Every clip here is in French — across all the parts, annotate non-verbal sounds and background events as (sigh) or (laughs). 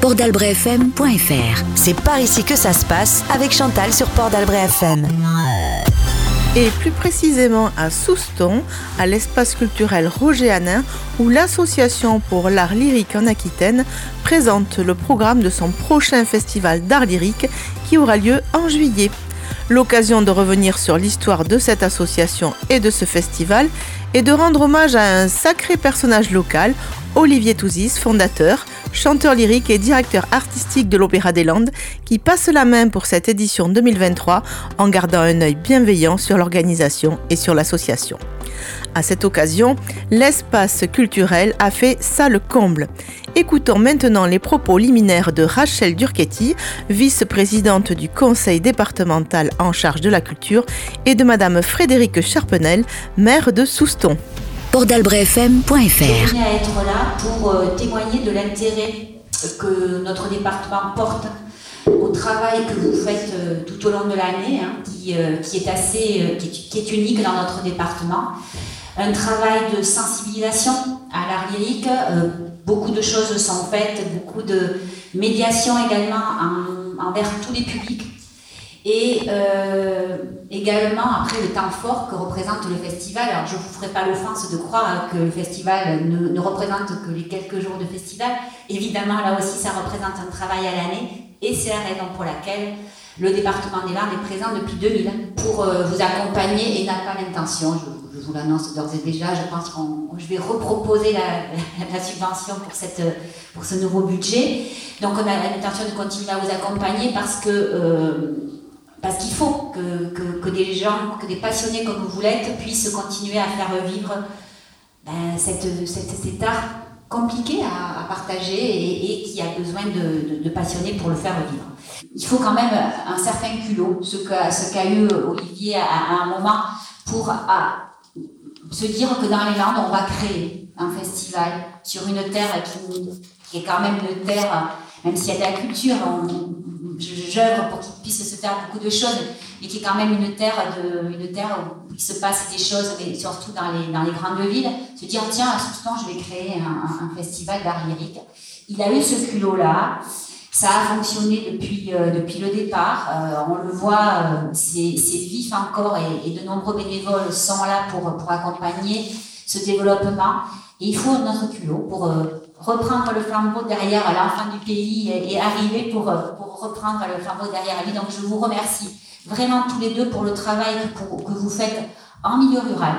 portalbrefm.fr. C'est par ici que ça se passe avec Chantal sur Port d'Albret FM. Et plus précisément à Souston, à l'espace culturel Roger Hanin, où l'association pour l'art lyrique en Aquitaine présente le programme de son prochain festival d'art lyrique qui aura lieu en juillet. L'occasion de revenir sur l'histoire de cette association et de ce festival et de rendre hommage à un sacré personnage local, Olivier Touzis, fondateur, chanteur lyrique et directeur artistique de l'Opéra des Landes, qui passe la main pour cette édition 2023 en gardant un œil bienveillant sur l'organisation et sur l'association. À cette occasion, l'espace culturel a fait ça le comble. Écoutons maintenant les propos liminaires de Rachel Durchetti, vice-présidente du conseil départemental en charge de la culture, et de Madame Frédérique Charpenel, maire de Souston. Pordalbrefm.fr Je à être là pour euh, témoigner de l'intérêt que notre département porte au travail que vous faites euh, tout au long de l'année, hein, qui, euh, qui, est assez, qui est unique dans notre département un travail de sensibilisation à l'art lyrique. Beaucoup de choses sont faites, beaucoup de médiation également envers tous les publics. Et euh, également, après le temps fort que représente le festival, alors je ne vous ferai pas l'offense de croire que le festival ne, représente que les quelques jours de festival. Évidemment, là aussi, ça représente un travail à l'année et c'est la raison pour laquelle le département des Landes est présent depuis 2000 pour euh, vous accompagner et n'a pas l'intention, je, vous l'annonce d'ores et déjà, je pense que je vais reproposer la, subvention pour, cette, pour ce nouveau budget. Donc on a l'intention de continuer à vous accompagner parce que... Euh, parce qu'il faut que, des gens, que des passionnés comme vous l'êtes puissent continuer à faire vivre ben, cette, cet art compliqué à, partager et, qui a besoin de, passionnés pour le faire vivre. Il faut quand même un certain culot, ce qu'a eu Olivier à, un moment pour se dire que dans les Landes, on va créer un festival sur une terre qui, est quand même une terre, même s'il y a de la culture, j'œuvre pour qu'il puisse se faire beaucoup de choses, mais qui est quand même une terre, de, une terre où il se passe des choses, mais surtout dans les, dans les grandes villes, se dire tiens, à ce temps, je vais créer un, un festival d'art. Il a eu ce culot-là. Ça a fonctionné depuis, euh, depuis le départ. Euh, on le voit, euh, c'est vif encore et, de nombreux bénévoles sont là pour, pour accompagner ce développement. Et il faut notre culot pour reprendre le flambeau derrière l'enfant du pays et, arriver pour, pour reprendre le flambeau derrière lui. Donc je vous remercie vraiment tous les deux pour le travail que, vous faites en milieu rural.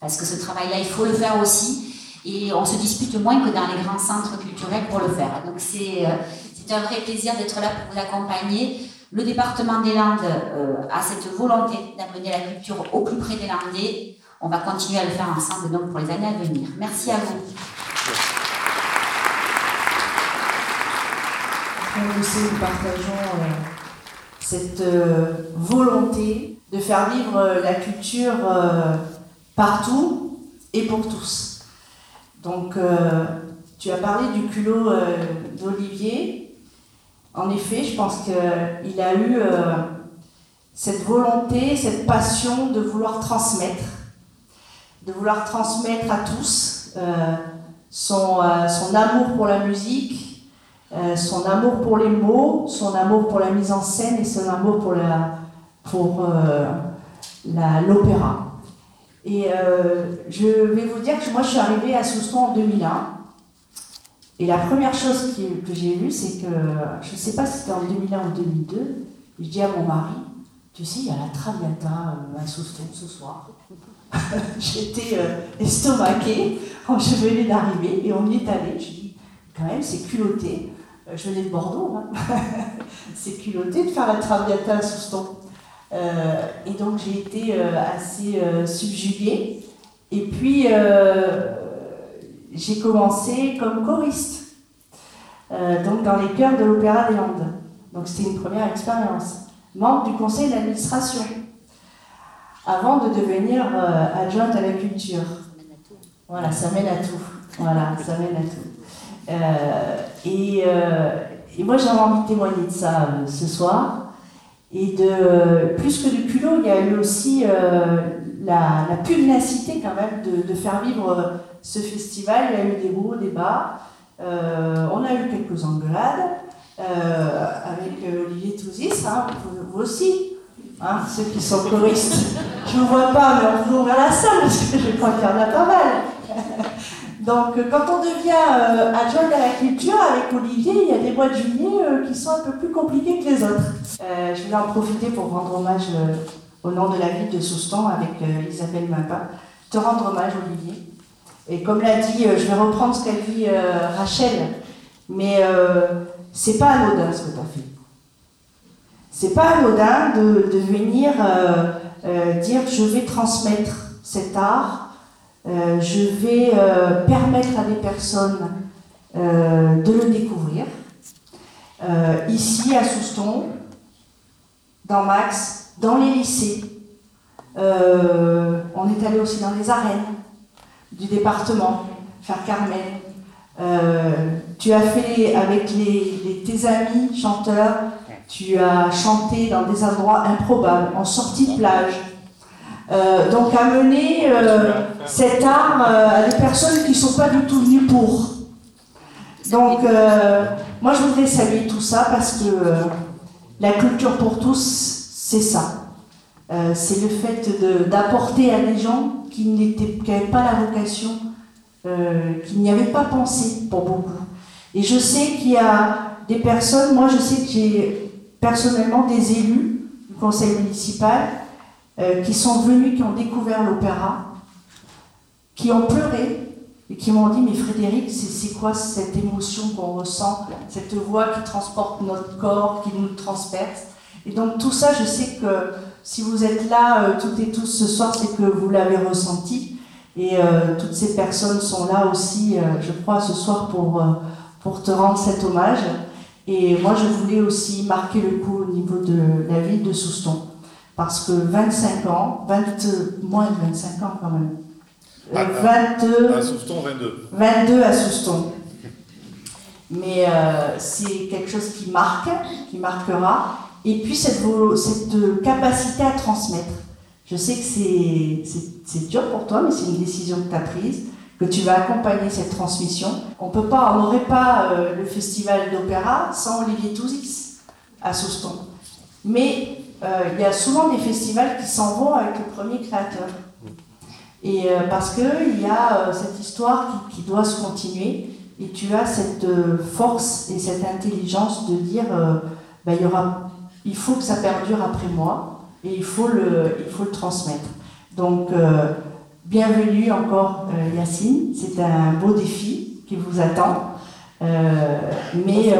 Parce que ce travail-là, il faut le faire aussi. Et on se dispute moins que dans les grands centres culturels pour le faire. Donc c'est c'est un vrai plaisir d'être là pour vous accompagner. Le département des Landes euh, a cette volonté d'amener la culture au plus près des Landais. On va continuer à le faire ensemble donc pour les années à venir. Merci à vous. Nous aussi, nous partageons euh, cette euh, volonté de faire vivre la culture partout et pour tous. Donc, tu as parlé du culot d'Olivier. En effet, je pense qu'il a eu euh, cette volonté, cette passion de vouloir transmettre, de vouloir transmettre à tous euh, euh, son, amour pour la musique, son amour pour les mots, son amour pour la mise en scène et son amour pour la pour l'opéra. Et je vais vous dire que moi je suis arrivée à Souston en 2001. Et la première chose que j'ai vue, c'est que, je ne sais pas si c'était en 2001 ou 2002, je dis à mon mari, tu sais, il y a la Traviata euh, à Souston ce soir. (laughs) J'étais euh, estomaquée quand je venais d'arriver et on y est allé. Je dis, quand même, c'est culotté. Euh, je venais de Bordeaux, hein. (laughs) c'est culotté de faire la Traviata à Souston. et donc j'ai été assez subjuguée. Et puis, j'ai commencé comme choriste, euh, donc dans les chœurs de l'Opéra des Landes. Donc c'était une première expérience. Membre du conseil d'administration, avant de devenir euh, adjointe à la culture. Voilà, ça mène à tout. Voilà, ça mène à tout. Euh, et, et, moi j'avais envie de témoigner de ça ce soir. Et plus que du culot, il y a eu aussi la, la, pugnacité quand même de, faire vivre ce festival. Il y a eu des des bas. Euh, on a eu quelques quelques engueulades avec Olivier Touzis, hein, vous, aussi, hein, ceux qui sont choristes. Je ne vous vois pas, mais on vous ouvre la salle parce que je crois qu'il y en a pas mal. Donc, quand on devient adjoint à la culture avec Olivier, il y a des mois de juillet qui sont un peu plus compliqués que les autres. je vais en profiter pour rendre hommage au nom de la ville de Soustan avec Isabelle Mapa. Te rendre hommage, Olivier. Et comme l'a dit, je vais reprendre ce qu'a dit Rachel, mais c'est pas anodin ce que tu as fait. C'est pas anodin de, de venir euh, euh, dire je vais transmettre cet art, euh, je vais permettre à des personnes de le découvrir. ici à Souston, dans Max, dans les lycées, on est allé aussi dans les arènes du département, faire Carmen, euh, tu as fait avec tes amis chanteurs, tu as chanté dans des endroits improbables, en sortie de plage. Euh, donc amener euh, cet art à des personnes qui ne sont pas du tout venues pour. Donc moi je voudrais saluer tout ça parce que la culture pour tous, c'est ça. c'est le fait d'apporter à des gens qui n'avaient pas la vocation euh, qu'il n'y avait pas pensé pour beaucoup. Et je sais qu'il y a des personnes, moi je sais que j'ai personnellement des élus du conseil municipal euh, qui sont venus, qui ont découvert l'opéra, qui ont pleuré et qui m'ont dit Mais Frédéric, c'est quoi cette émotion qu'on ressent, cette voix qui transporte notre corps, qui nous transperce? Et donc tout ça, je sais que si vous êtes là euh, toutes et tous ce soir, c'est que vous l'avez ressenti. Et euh, toutes ces personnes sont là aussi, je crois, ce soir pour, pour te rendre cet hommage. Et moi, je voulais aussi marquer le coup au niveau de la ville de Souston. Parce que 25 ans, 20, moins de 25 ans quand même. 22, à Souston, 22. 22 à Souston. Mais c'est quelque chose qui marque, qui marquera. Et puis cette, cette capacité à transmettre. Je sais que c'est dur pour toi, mais c'est une décision que tu as prise, que tu vas accompagner cette transmission. On peut pas, on n'aurait pas euh, le festival d'opéra sans Olivier Touzix à Souston. Mais euh, il y a souvent des festivals qui s'en vont avec le premier créateur. Et euh, parce qu'il y a cette histoire qui, doit se continuer, et tu as cette force et cette intelligence de dire, ben, il, faut que ça perdure après moi et il faut le, transmettre. Donc, euh, bienvenue encore euh, Yacine, c'est un beau défi qui vous attend, euh, mais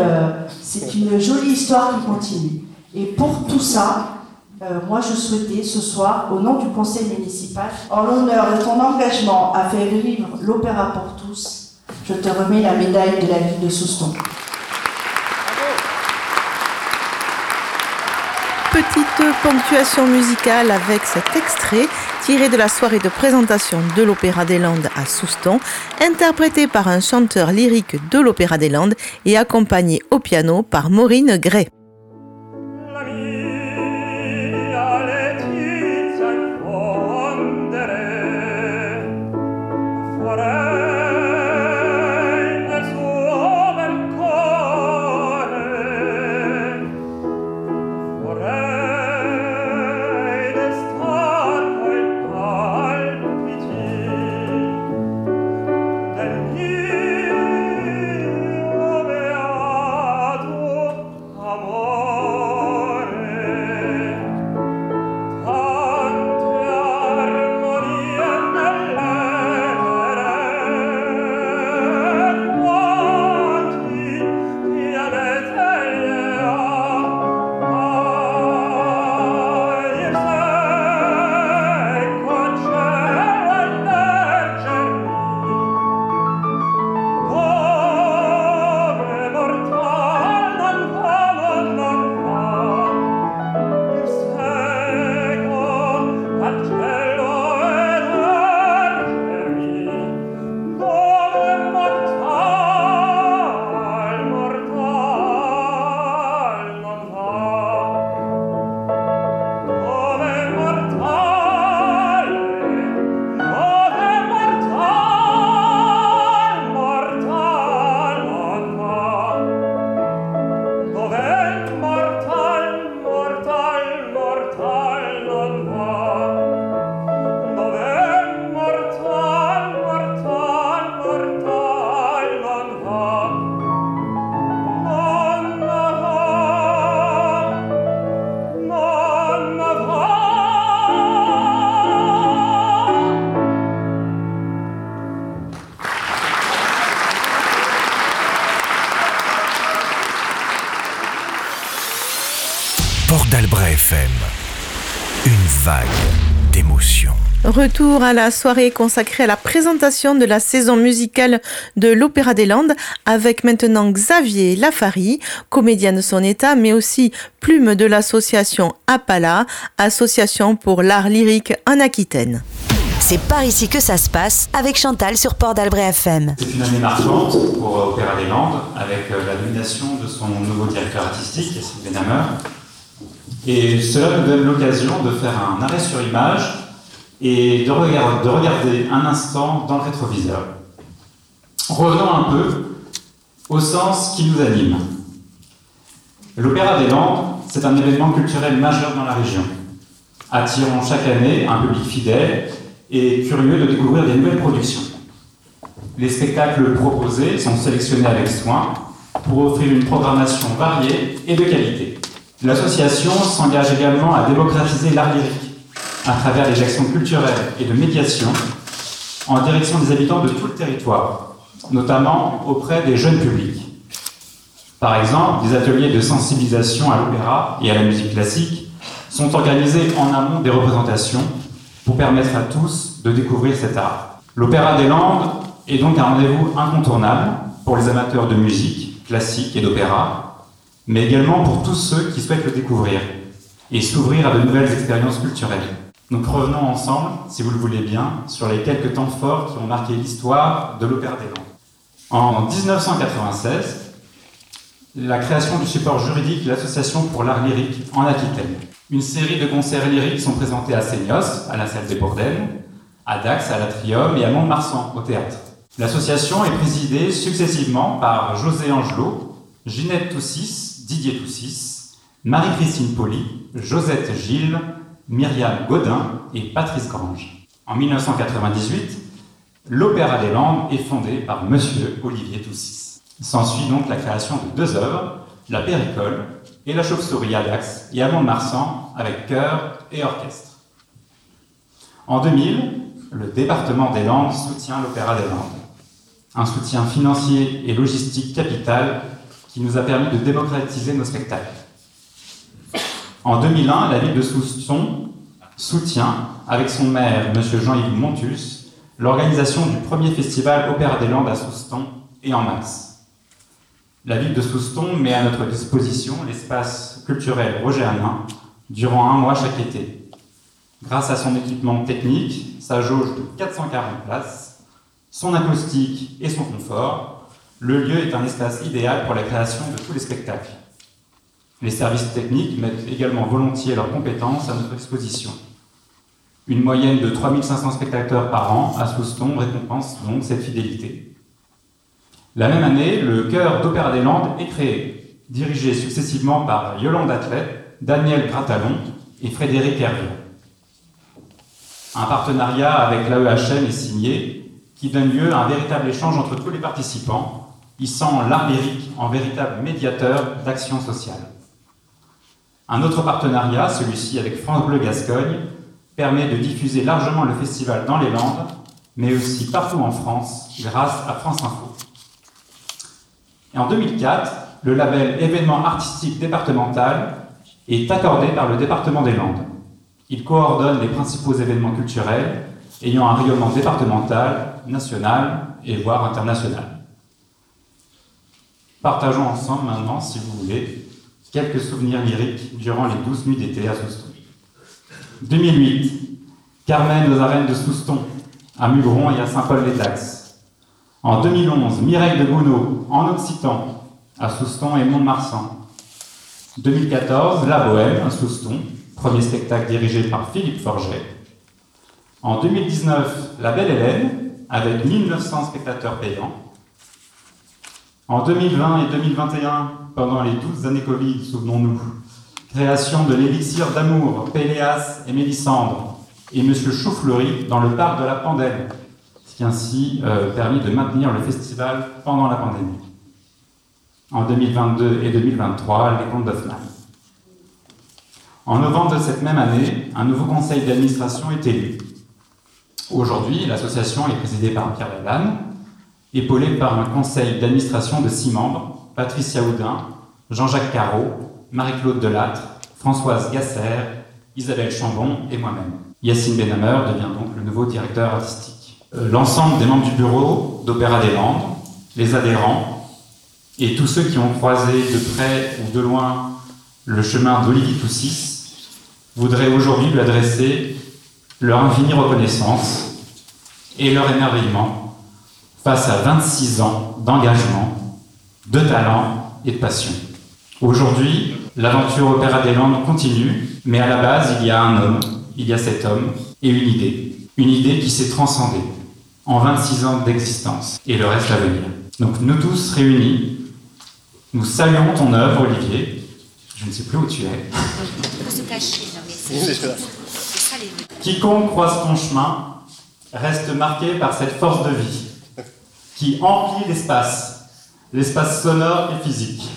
c'est une jolie histoire qui continue. Et pour tout ça, moi je souhaitais ce soir, au nom du conseil municipal, en l'honneur de ton engagement à faire vivre l'opéra pour tous, je te remets la médaille de la ville de Souston. petite ponctuation musicale avec cet extrait tiré de la soirée de présentation de l'Opéra des Landes à Souston, interprété par un chanteur lyrique de l'Opéra des Landes et accompagné au piano par Maureen Gray. Port d'Albret FM. Une vague d'émotions. Retour à la soirée consacrée à la présentation de la saison musicale de l'Opéra des Landes avec maintenant Xavier Lafari, comédien de son état, mais aussi plume de l'association APALA, Association pour l'art lyrique en Aquitaine. C'est par ici que ça se passe avec Chantal sur Port d'Albret FM. C'est une année marquante pour euh, Opéra des Landes avec euh, la nomination de son nouveau directeur artistique, Sylvain Hammer. Cela nous donne l'occasion de faire un arrêt sur image et de, regarder un instant dans le rétroviseur. Revenons un peu au sens qui nous anime. L'Opéra des Landes, c'est un événement culturel majeur dans la région, attirant chaque année un public fidèle et curieux de découvrir des nouvelles productions. Les spectacles proposés sont sélectionnés avec soin pour offrir une programmation variée et de qualité. L'association s'engage également à démocratiser l'art lyrique à travers des actions culturelles et de médiation en direction des habitants de tout le territoire, notamment auprès des jeunes publics. Par exemple, des ateliers de sensibilisation à l'opéra et à la musique classique sont organisés en amont des représentations pour permettre à tous de découvrir cet art. L'Opéra des Landes est donc un rendez-vous incontournable pour les amateurs de musique classique et d'opéra, mais également pour tous ceux qui souhaitent le découvrir et s'ouvrir à de nouvelles expériences culturelles. Donc revenons ensemble, si vous le voulez bien, sur les quelques temps forts qui ont marqué l'histoire de l'Opéra des Landes. En 1996, la création du support juridique l'Association pour l'art lyrique en Aquitaine. Une série de concerts lyriques sont présentés à Seignos, à la salle des Bourdaines, à Dax, à l'Atrium et à Mont-de-Marsan, au théâtre. L'association est présidée successivement par José Angelot, Ginette Toussis, Didier Toussis, Marie-Christine Poli, Josette Gilles, Myriam Godin et Patrice Grange. En 1998, l'Opéra des Landes est fondé par Monsieur Olivier Toussis. S'ensuit donc la création de deux œuvres, La Péricole et La Chauve-souris à et à Mont-de-Marsan avec chœur et orchestre. En 2000, le département des Landes soutient l'Opéra des Landes. Un soutien financier et logistique capital qui nous a permis de démocratiser nos spectacles. En 2001, la ville de Souston soutient, avec son maire, M. Jean-Yves Montus, l'organisation du premier festival Opéra des Landes à Souston et en mars. La ville de Souston met à notre disposition l'espace culturel Roger Hanin durant un mois chaque été. Grâce à son équipement technique, sa jauge de 440 places, son acoustique et son confort, le lieu est un espace idéal pour la création de tous les spectacles. Les services techniques mettent également volontiers leurs compétences à notre exposition. Une moyenne de 3500 spectateurs par an à Souston récompense donc cette fidélité. La même année, le chœur d'Opéra des Landes est créé, dirigé successivement par Yolande Atlet, Daniel Gratalon et Frédéric Hervieux. Un partenariat avec l'AEHM est signé, qui donne lieu à un véritable échange entre tous les participants, hissant l'art lyrique en véritable médiateur d'action sociale. Un autre partenariat, celui-ci avec France Bleu Gascogne, permet de diffuser largement le festival dans les Landes, mais aussi partout en France, grâce à France Info. Et en 2004, le label événement artistique départemental est accordé par le département des Landes. Il coordonne les principaux événements culturels ayant un rayonnement départemental, national et voire international. Partageons ensemble maintenant, si vous voulez, quelques souvenirs lyriques durant les douze nuits d'été à Souston. 2008, Carmen aux arènes de Souston, à Mugron et à Saint-Paul-les-Dax. En 2011, Mireille de Gounod, en Occitan, à Souston et Mont-de-Marsan. 2014, La Bohème, à Souston, premier spectacle dirigé par Philippe Forget. En 2019, La Belle Hélène, avec 1900 spectateurs payants. En 2020 et 2021, pendant les 12 années Covid, souvenons-nous, création de l'élixir d'amour, Péléas et Mélissandre, et Monsieur Choufleury dans le parc de la Pandelle, ce qui ainsi euh, permis de maintenir le festival pendant la pandémie. En 2022 et 2023, les contes d'Hoffmann. En novembre de cette même année, un nouveau conseil d'administration est élu. Aujourd'hui, l'association est présidée par Pierre Lalanne, épaulé par un conseil d'administration de six membres, Patricia Houdin, Jean-Jacques Carreau, Marie-Claude Delattre, Françoise Gasser, Isabelle Chambon et moi-même. Yacine Benhammer devient donc le nouveau directeur artistique. Euh, l'ensemble des membres du bureau d'Opéra des Landes, les adhérents et tous ceux qui ont croisé de près ou de loin le chemin d'Olivier Toussis voudraient aujourd'hui lui adresser leur infinie reconnaissance et leur émerveillement face à 26 ans d'engagement, de talent et de passion. Aujourd'hui, l'aventure Opéra des Landes continue, mais à la base, il y a un homme, il y a cet homme et une idée. Une idée qui s'est transcendée en 26 ans d'existence et le reste à venir. Donc nous tous réunis, nous saluons ton œuvre, Olivier. Je ne sais plus où tu es. se cacher, Quiconque croise ton chemin reste marqué par cette force de vie qui emplit l'espace, l'espace sonore et physique.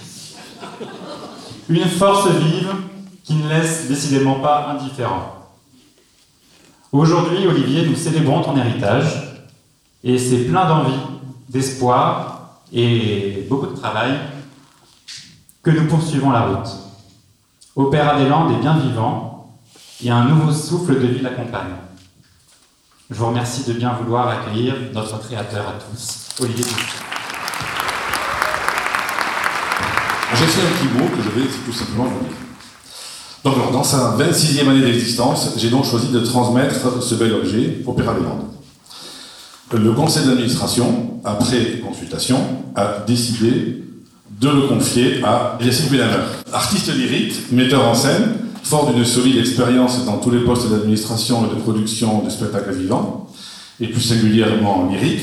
Une force vive qui ne laisse décidément pas indifférent. Aujourd'hui, Olivier, nous célébrons ton héritage et c'est plein d'envie, d'espoir et beaucoup de travail que nous poursuivons la route. Opéra des Landes est bien vivant et un nouveau souffle de vie l'accompagne. Je vous remercie de bien vouloir accueillir notre créateur à tous, Olivier J'ai fait un petit mot que je vais tout simplement vous dire. Donc, dans sa 26e année d'existence, j'ai donc choisi de transmettre ce bel objet, des Landes. Le conseil d'administration, après consultation, a décidé de le confier à Yacine Benhammer. Artiste lyrique, metteur en scène, fort d'une solide expérience dans tous les postes d'administration et de production de spectacles vivants, et plus singulièrement lyrique,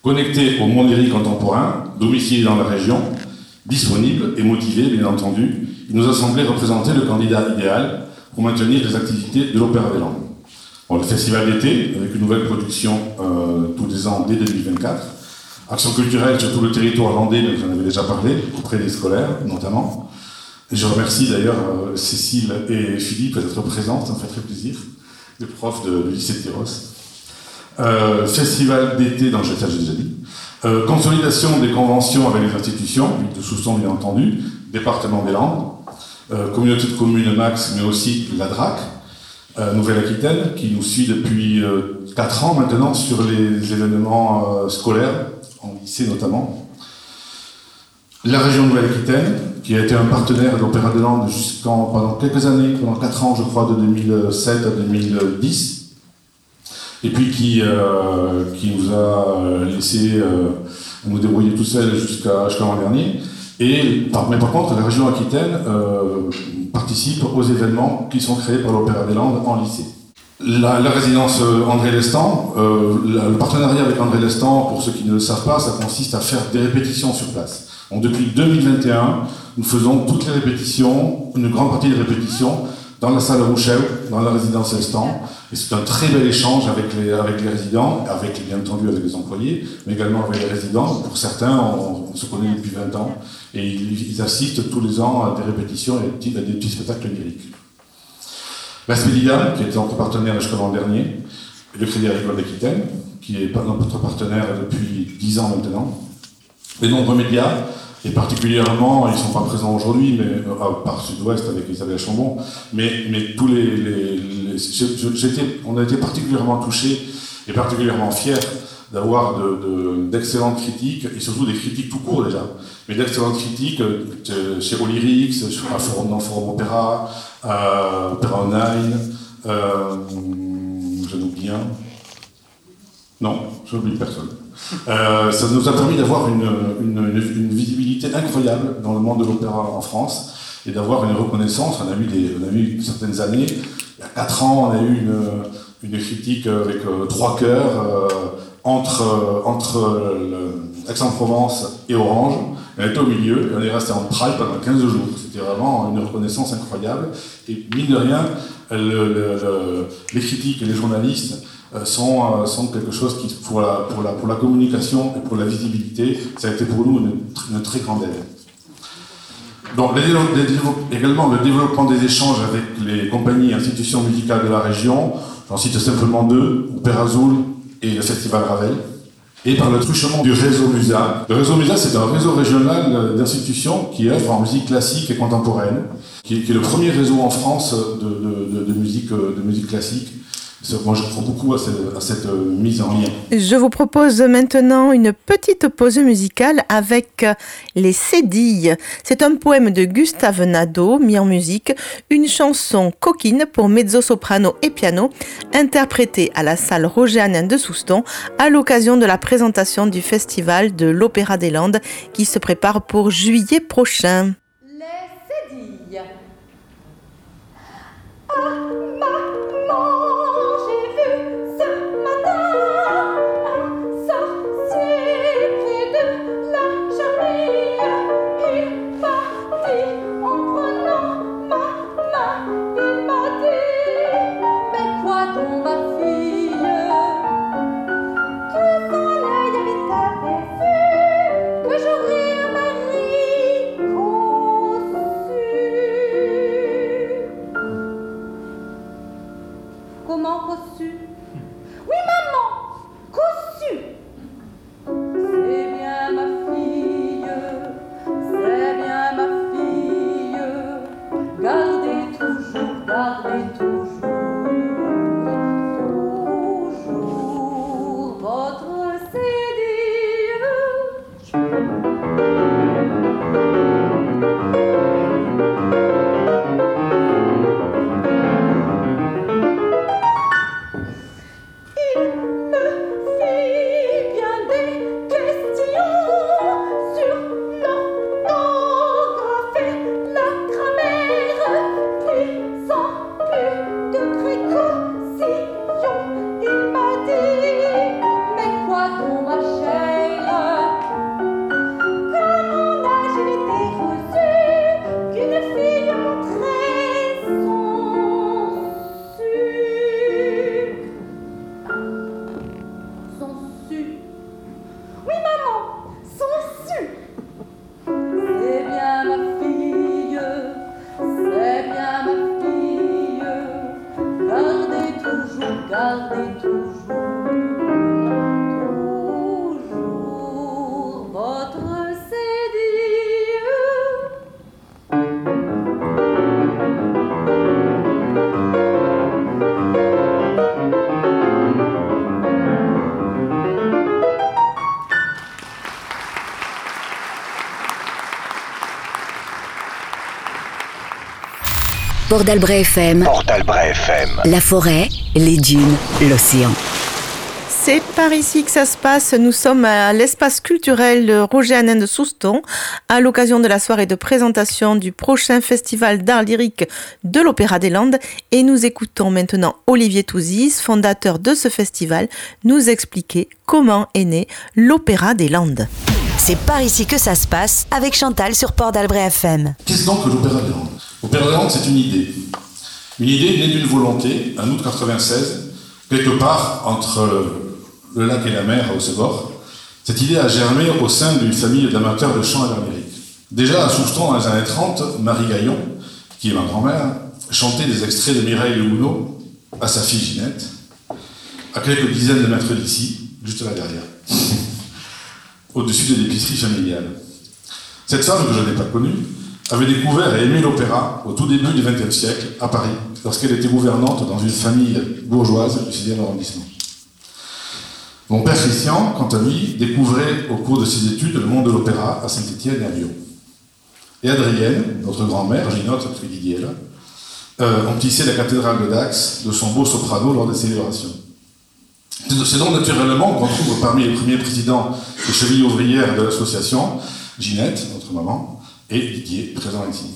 connecté au monde lyrique contemporain, domicilié dans la région, disponible et motivé, bien entendu, il nous a semblé représenter le candidat idéal pour maintenir les activités de l'Opéra des Landes. le festival d'été, avec une nouvelle production euh, tous les ans dès 2024. Action culturelle sur tout le territoire landais, mais j'en avais déjà parlé, auprès des scolaires notamment. Je remercie d'ailleurs euh, Cécile et Philippe d'être présents, ça me fait très plaisir, les profs de, lycée de Théros. Euh, festival d'été dans le j'ai déjà dit. Consolidation des conventions avec les institutions, de sous bien entendu, département des Landes, euh, communauté de communes Max, mais aussi la DRAC, euh, Nouvelle-Aquitaine, qui nous suit depuis 4 ans maintenant sur les événements scolaires, en lycée notamment. La région Nouvelle-Aquitaine, qui a été un partenaire de l'Opéra des Landes pendant quelques années, pendant 4 ans je crois, de 2007 à 2010 et puis qui, euh, qui nous a euh, laissé euh, nous débrouiller tout seul jusqu'à l'an dernier. Et, mais par contre, la région Aquitaine participe aux événements qui sont créés par l'Opéra des Landes en lycée. La, résidence André Lestan, le partenariat avec André Lestan, pour ceux qui ne le savent pas, ça consiste à faire des répétitions sur place. Donc depuis 2021, nous faisons toutes les répétitions, une grande partie des répétitions, dans la salle Rouchel, dans la résidence Estan. Et c'est un très bel échange avec les, résidents, avec, bien entendu avec les employés, mais également avec les résidents. Pour certains, on, se connaît depuis 20 ans et ils, assistent tous les ans à des répétitions et à des petits, spectacles lyriques. La qui était notre partenaire jusqu'à l'an dernier, et le Crédit Agricole d'Aquitaine, qui est notre partenaire depuis 10 ans maintenant. Les nombreux médias, et particulièrement, ils ne sont pas présents aujourd'hui, mais euh, par Sud-Ouest avec Isabelle Chambon, mais, mais tous les, les, on a été particulièrement touchés et particulièrement fiers d'avoir d'excellentes critiques, et surtout des critiques tout court déjà, mais d'excellentes critiques euh, chez Olyrix, dans le Forum Opéra, euh, Opéra Online, euh, je n'oublie un. Non, je n'oublie personne. Euh, ça nous a permis d'avoir une, visibilité incroyable dans le monde de l'opéra en France et d'avoir une reconnaissance. On a eu, des, on a eu certaines années, il y a 4 ans, on a eu une, critique avec euh, trois cœurs euh, entre, entre Aix-en-Provence et Orange. On était au milieu et on est resté en prime pendant 15 jours. C'était vraiment une reconnaissance incroyable. Et mine de rien, les critiques et les journalistes euh, sont, euh, sont quelque chose qui, pour la, communication et pour la visibilité, ça a été pour nous une, très grande aide. Donc, également le développement des échanges avec les compagnies et institutions musicales de la région. J'en cite simplement deux, Opéra et le Festival Ravel. et par le truchement du réseau MUSA. Le réseau MUSA, c'est un réseau régional d'institutions qui œuvrent en musique classique et contemporaine, qui est, le premier réseau en France de musique classique moi, je crois beaucoup à cette, euh, mise en lien. Je vous propose maintenant une petite pause musicale avec euh, Les Cédilles. C'est un poème de Gustave Nadeau mis en musique, une chanson coquine pour mezzo-soprano et piano, interprétée à la salle Roger Hanin de Souston à l'occasion de la présentation du festival de l'Opéra des Landes qui se prépare pour juillet prochain. Les Cédilles. Port d'Albret FM. Port FM. La forêt, les dunes, l'océan. C'est par ici que ça se passe. Nous sommes à l'espace culturel Roger Hanin de Souston à l'occasion de la soirée de présentation du prochain festival d'art lyrique de l'Opéra des Landes et nous écoutons maintenant Olivier Touzis, fondateur de ce festival, nous expliquer comment est né l'Opéra des Landes. C'est par ici que ça se passe avec Chantal sur Port d'Albret FM. Qu'est-ce donc que l'Opéra des Landes? Des Landes, c'est une idée. Une idée née d'une volonté, en août 96, quelque part entre le lac et la mer à Haute-Segor. Cette idée a germé au sein d'une famille d'amateurs de chant et d'Amérique. Déjà à Souston, dans les années 30, Marie Gaillon, qui est ma grand-mère, chantait des extraits de Mireille Hulot à sa fille Ginette, à quelques dizaines de mètres d'ici, juste là derrière (laughs) au-dessus de l'épicerie familiale. Cette femme, que je n'ai pas connue, avait découvert et aimé l'opéra au tout début du XXe siècle, à Paris, lorsqu'elle était gouvernante dans une famille bourgeoise du 6e arrondissement. Mon père Christian, quant à lui, découvrait au cours de ses études le monde de l'opéra à Saint-Étienne et à Lyon. Et Adrienne, notre grand-mère, Ginotte, parce qu'il est là, euh, la cathédrale de Dax de son beau soprano lors des célébrations. C'est donc naturellement qu'on trouve parmi les premiers présidents des chevilles ouvrières de l'association, Ginette, notre maman, et Didier, présent ici.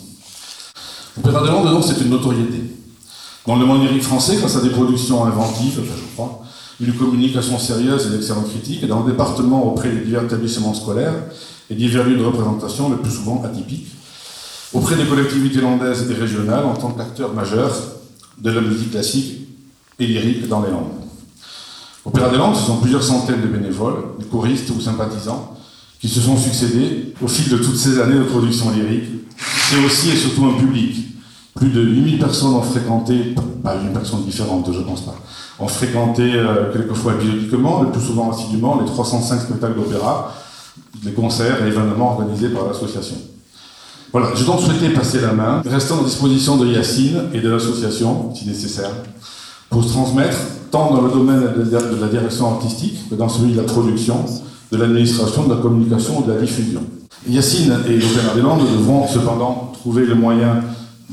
L'Opéra de Londres, c'est une notoriété. Dans le monde lyrique français, grâce à des productions inventives, je crois, une communication sérieuse et d'excellentes critiques, et dans le département auprès des divers établissements scolaires et divers lieux de représentation, le plus souvent atypiques, auprès des collectivités landaises et régionales en tant qu'acteurs majeurs de la musique classique et lyrique dans les Landes. Opéra des Landes, ce sont plusieurs centaines de bénévoles, de choristes ou sympathisants, qui se sont succédés au fil de toutes ces années de production lyrique. C'est aussi et surtout un public. Plus de 8000 personnes ont fréquenté, pas une personne différente, je pense pas, ont fréquenté euh, quelquefois épisodiquement, le plus souvent assidûment, les 305 spectacles d'opéra, les concerts et événements organisés par l'association. Voilà, j'ai donc souhaité passer la main, restant à disposition de Yacine et de l'association, si nécessaire, pour se transmettre, tant dans le domaine de la direction artistique que dans celui de la production, de l'administration, de la communication ou de la diffusion. Yacine et l'Opéra des Landes devront cependant trouver le moyen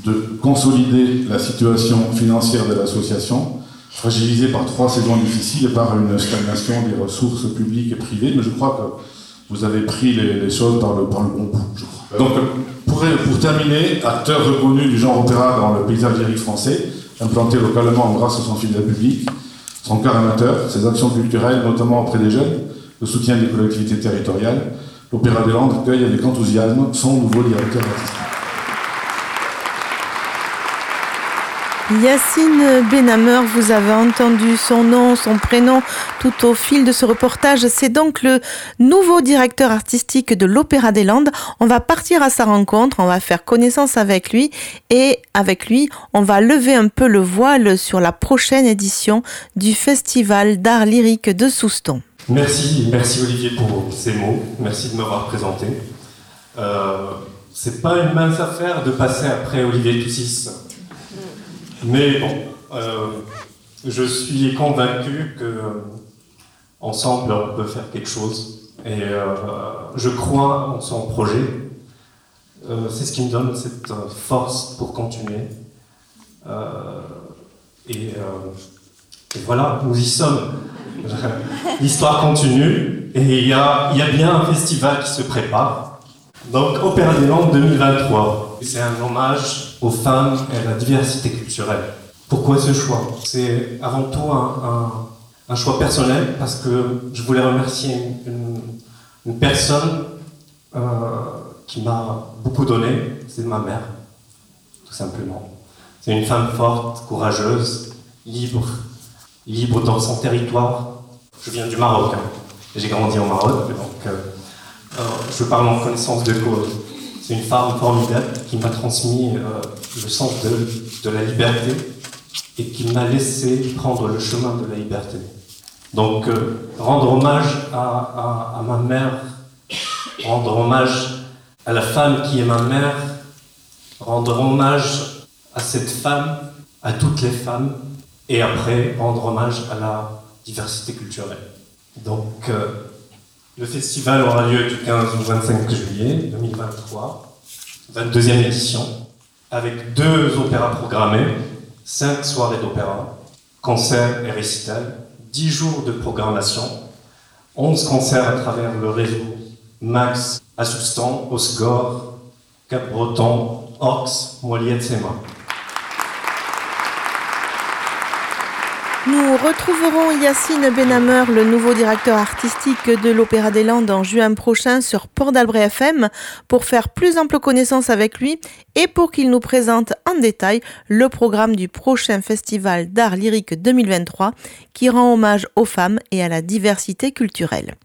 de consolider la situation financière de l'association, fragilisée par trois saisons difficiles et par une stagnation des ressources publiques et privées, mais je crois que vous avez pris les, choses par le, bon bout. Donc, pour, terminer, acteur reconnu du genre opéra dans le paysage lyrique français, implanté localement grâce à son fidèle public, son cœur amateur, ses actions culturelles, notamment auprès des jeunes, le soutien des collectivités territoriales, l'Opéra des Landes accueille avec enthousiasme son nouveau directeur artistique. Yacine Benhamer, vous avez entendu son nom, son prénom tout au fil de ce reportage. C'est donc le nouveau directeur artistique de l'Opéra des Landes. On va partir à sa rencontre, on va faire connaissance avec lui et avec lui, on va lever un peu le voile sur la prochaine édition du Festival d'art lyrique de Souston. Merci, merci Olivier pour ces mots. Merci de m'avoir présenté. Euh, c'est pas une mince affaire de passer après Olivier Toussis. Mais bon, euh, je suis convaincu que ensemble on peut faire quelque chose. Et euh, je crois en son projet. Euh, c'est ce qui me donne cette force pour continuer. Et, et, voilà, nous y sommes. (laughs) L'histoire continue et il y a, bien un festival qui se prépare. Donc Opéra des Landes 2023. C'est un hommage aux femmes et à la diversité culturelle. Pourquoi ce choix? C'est avant tout un, choix personnel parce que je voulais remercier une, une personne euh, qui m'a beaucoup donné, c'est ma mère, tout simplement. C'est une femme forte, courageuse, libre, libre dans son territoire. Je viens du Maroc, hein. j'ai grandi au Maroc, donc euh, euh, je parle en connaissance de cause. C'est une femme formidable qui m'a transmis euh, le sens de, la liberté et qui m'a laissé prendre le chemin de la liberté. Donc, rendre hommage à, ma mère, rendre hommage à la femme qui est ma mère, rendre hommage à cette femme, à toutes les femmes, et après rendre hommage à la diversité culturelle. Donc, euh, le festival aura lieu du 15 au 25 juillet 2023, 22e édition, avec deux opéras programmés, cinq soirées d'opéra, concerts et récitals, 10 jours de programmation, 11 concerts à travers le réseau Max, Assoustan, Osgore, Cap-Breton, Orx, Moiliette, Séma. Nous retrouverons Yacine Benhamer, le nouveau directeur artistique de l'Opéra des Landes en juin prochain sur Port d'Albret FM pour faire plus ample connaissance avec lui et pour qu'il nous présente en détail le programme du prochain festival d'art lyrique 2023 qui rend hommage aux femmes et à la diversité culturelle.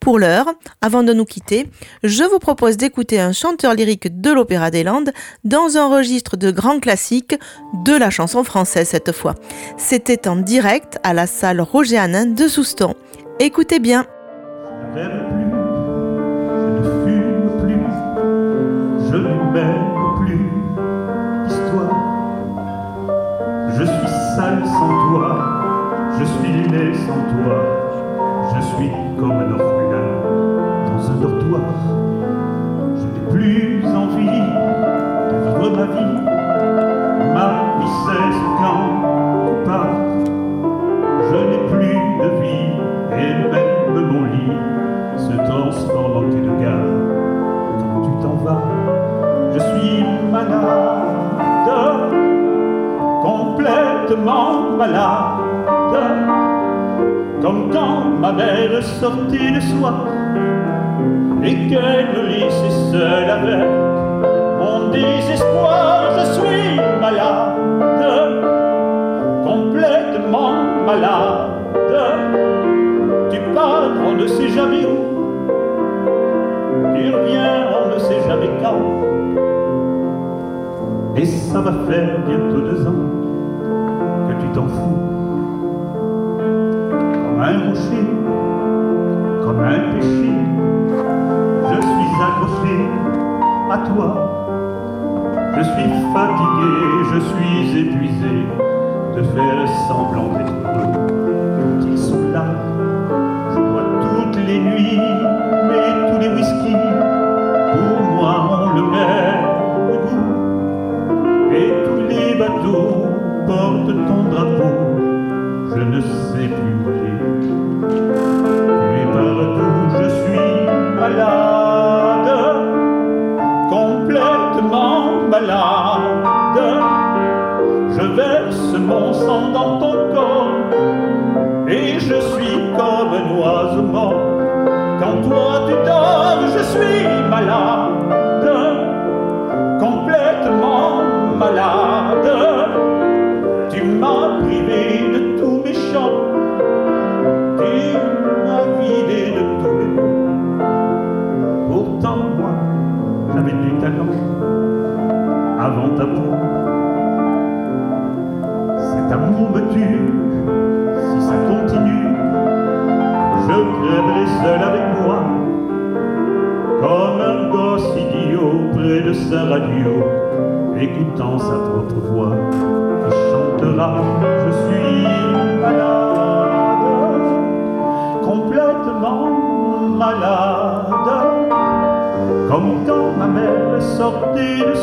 Pour l'heure, avant de nous quitter, je vous propose d'écouter un chanteur lyrique de l'Opéra des Landes dans un registre de grands classiques de la chanson française cette fois. C'était en direct à la salle Roger Hanin de Souston. Écoutez bien. Mère sortait le soir et qu'elle me laissait seule avec mon désespoir. Je suis malade, complètement malade. Tu pars, on ne sait jamais où. Tu reviens, on ne sait jamais quand. Et ça va faire bientôt deux ans que tu t'en fous un rocher, à toi. Je suis fatigué, je suis épuisé de faire semblant d'être heureux. Ils sont là, écoutant sa propre voix, qui chantera Je suis malade, complètement malade, comme quand ma mère sortait le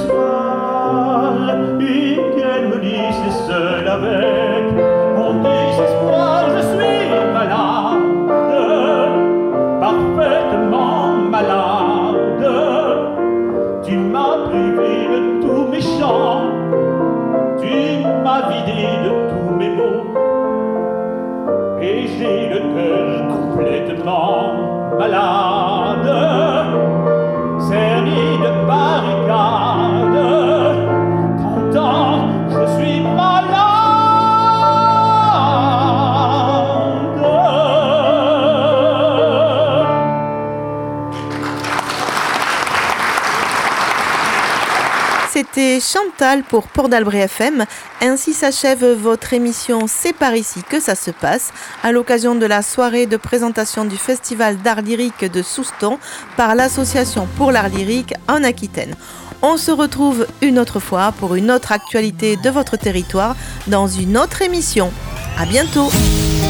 Chantal pour Port d'Albret FM. Ainsi s'achève votre émission C'est par ici que ça se passe, à l'occasion de la soirée de présentation du Festival d'art lyrique de Souston par l'Association pour l'art lyrique en Aquitaine. On se retrouve une autre fois pour une autre actualité de votre territoire dans une autre émission. À bientôt.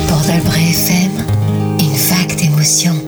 Port d'Albret FM, une vague d'émotions.